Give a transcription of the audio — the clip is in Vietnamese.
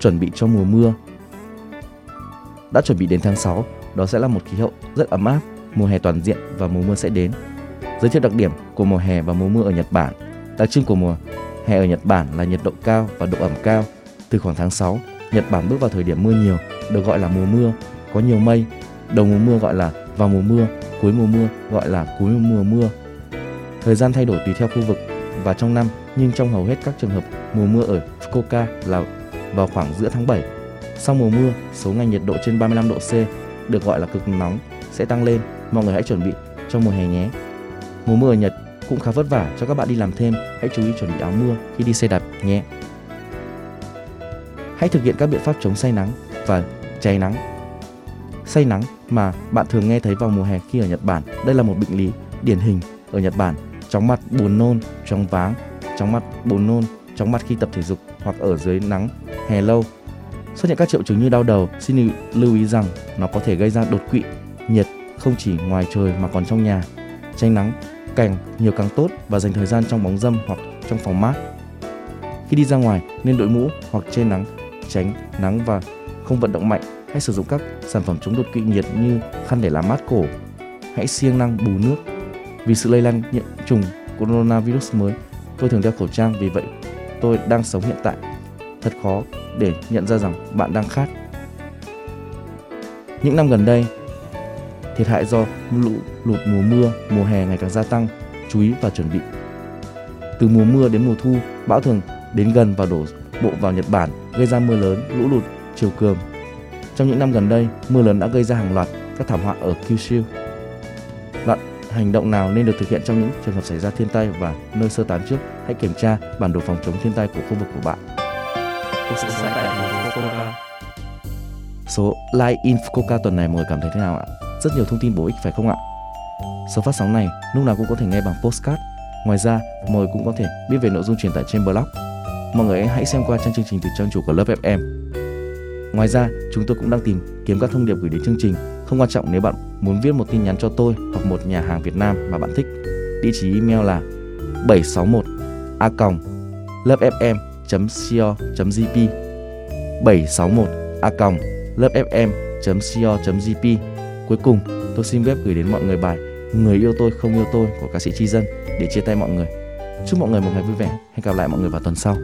Chuẩn bị cho mùa mưa. Đã chuẩn bị đến tháng 6, đó sẽ là một khí hậu rất ấm áp, mùa hè toàn diện và mùa mưa sẽ đến. Giới thiệu đặc điểm của mùa hè và mùa mưa ở Nhật Bản. Đặc trưng của mùa hè ở Nhật Bản là nhiệt độ cao và độ ẩm cao. Từ khoảng tháng 6, Nhật Bản bước vào thời điểm mưa nhiều, được gọi là mùa mưa, có nhiều mây. Đầu mùa mưa gọi là vào mùa mưa, cuối mùa mưa gọi là cuối mùa mưa. Thời gian thay đổi tùy theo khu vực và trong năm, nhưng trong hầu hết các trường hợp, mùa mưa ở Fukuoka là vào khoảng giữa tháng 7. Sau mùa mưa, số ngày nhiệt độ trên 35 độ C được gọi là cực nóng sẽ tăng lên. Mọi người hãy chuẩn bị cho mùa hè nhé. Mùa mưa ở Nhật cũng khá vất vả cho các bạn đi làm thêm. Hãy chú ý chuẩn bị áo mưa khi đi xe đạp nhé. Hãy thực hiện các biện pháp chống say nắng và cháy nắng. Say nắng mà bạn thường nghe thấy vào mùa hè khi ở Nhật Bản, đây là một bệnh lý điển hình ở Nhật Bản. Chóng mặt, buồn nôn, chóng váng, chóng mặt, buồn nôn, chóng mặt khi tập thể dục hoặc ở dưới nắng hè lâu. Xuất hiện các triệu chứng như đau đầu, xin lưu ý rằng nó có thể gây ra đột quỵ, nhiệt không chỉ ngoài trời mà còn trong nhà. Tránh nắng càng nhiều càng tốt và dành thời gian trong bóng râm hoặc trong phòng mát. Khi đi ra ngoài nên đội mũ hoặc che nắng, tránh nắng và không vận động mạnh. Hãy sử dụng các sản phẩm chống đột quỵ nhiệt như khăn để làm mát cổ. Hãy siêng năng bù nước. Vì sự lây lan nhiễm trùng coronavirus mới, tôi thường đeo khẩu trang vì vậy tôi đang sống hiện tại. Thật khó để nhận ra rằng bạn đang khát. Những năm gần đây, thiệt hại do lũ lụt mùa mưa, mùa hè ngày càng gia tăng, chú ý và chuẩn bị. Từ mùa mưa đến mùa thu, bão thường đến gần và đổ bộ vào Nhật Bản, gây ra mưa lớn, lũ lụt, chiều cường. Trong những năm gần đây, mưa lớn đã gây ra hàng loạt các thảm họa ở Kyushu. Đoạn hành động nào nên được thực hiện trong những trường hợp xảy ra thiên tai và nơi sơ tán trước? Hãy kiểm tra bản đồ phòng chống thiên tai của khu vực của bạn. Số Live in Fukuoka tuần này mọi người cảm thấy thế nào ạ? Rất nhiều thông tin bổ ích phải không ạ? Số phát sóng này lúc nào cũng có thể nghe bằng postcard. Ngoài ra, mọi người cũng có thể biết về nội dung truyền tải trên blog. Mọi người hãy xem qua trang chương trình từ trang chủ của Love FM. Ngoài ra, chúng tôi cũng đang tìm kiếm các thông điệp gửi đến chương trình. Không quan trọng nếu bạn muốn viết một tin nhắn cho tôi hoặc một nhà hàng Việt Nam mà bạn thích. Địa chỉ email là 761 a lovefm.co.jp 761 a lovefm.co.jp Cuối cùng, tôi xin phép gửi đến mọi người bài Người yêu tôi không yêu tôi của ca sĩ Chi Dân để chia tay mọi người. Chúc mọi người một ngày vui vẻ. Hẹn gặp lại mọi người vào tuần sau.